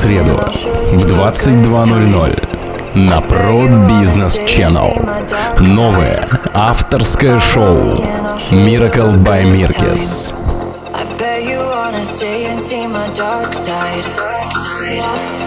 Среду в 22.00 на Pro Business Channel. Новое авторское шоу Miracle by Mirkes. I bet you wanna stay and see my dark side. Dark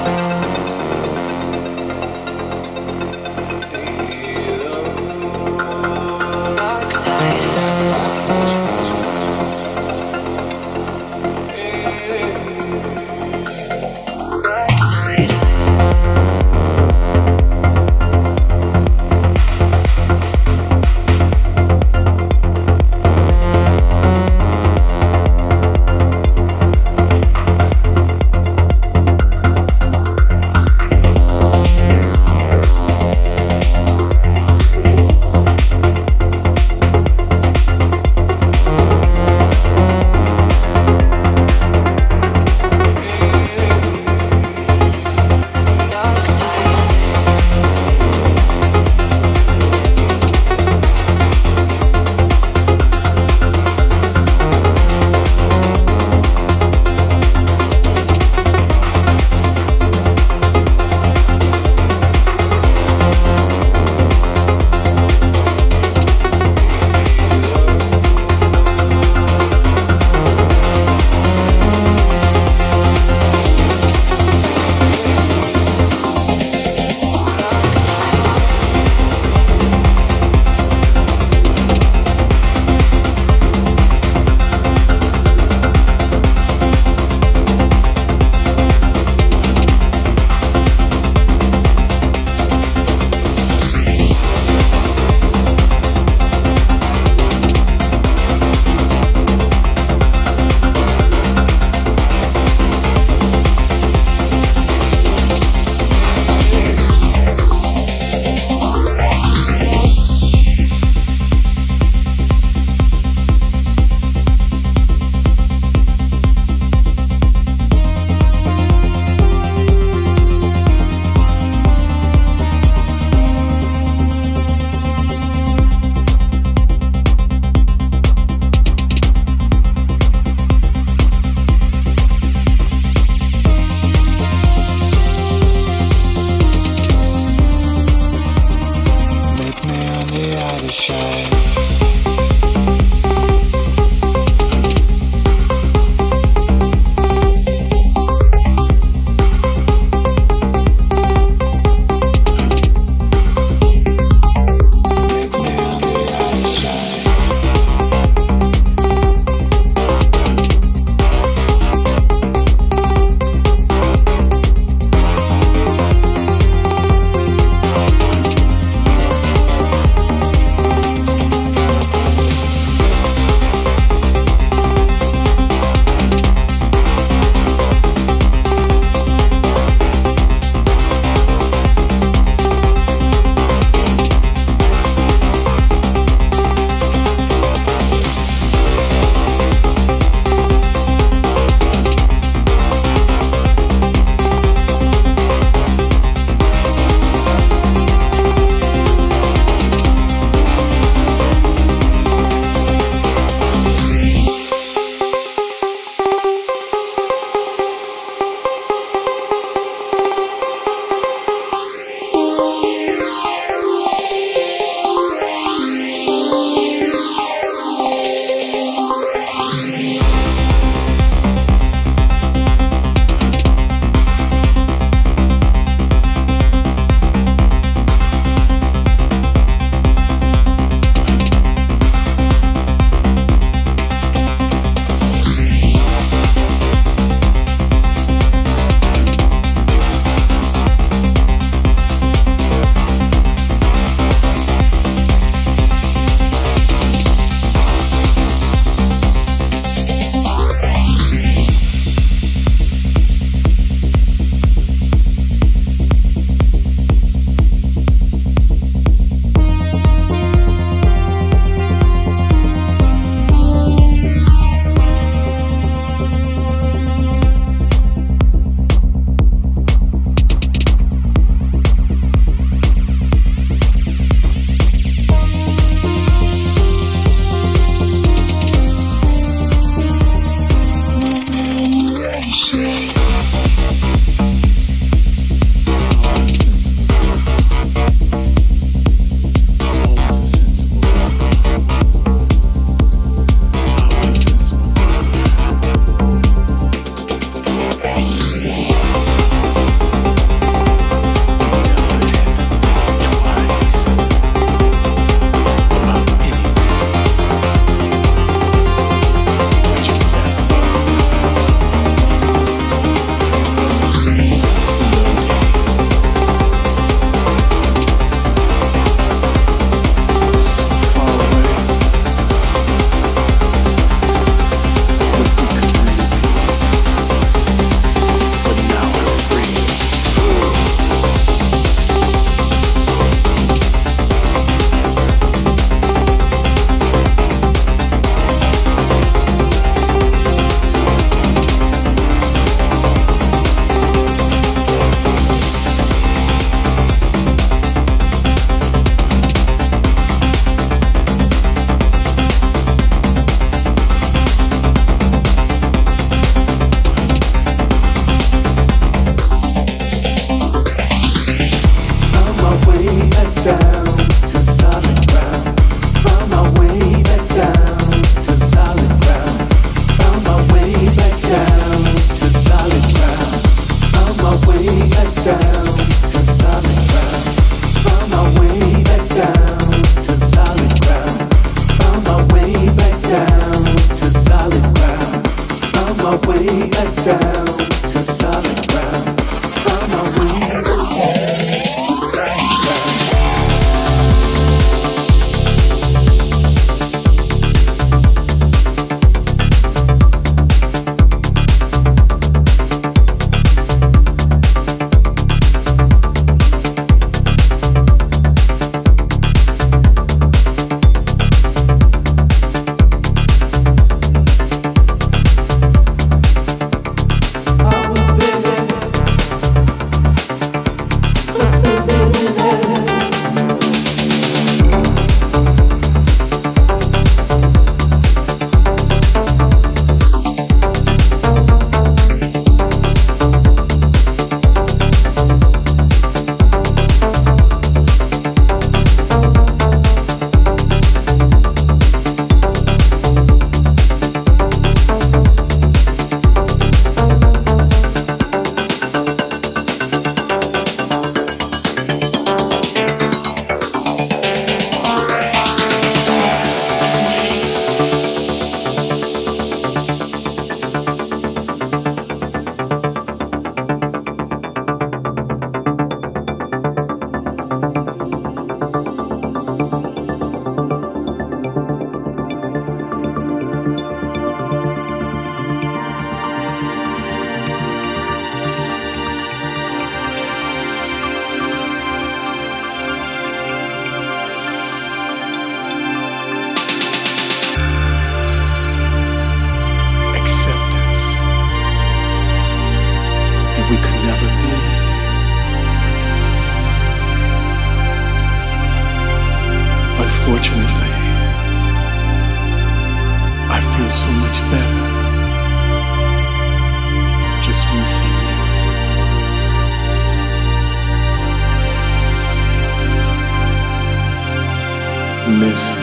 miss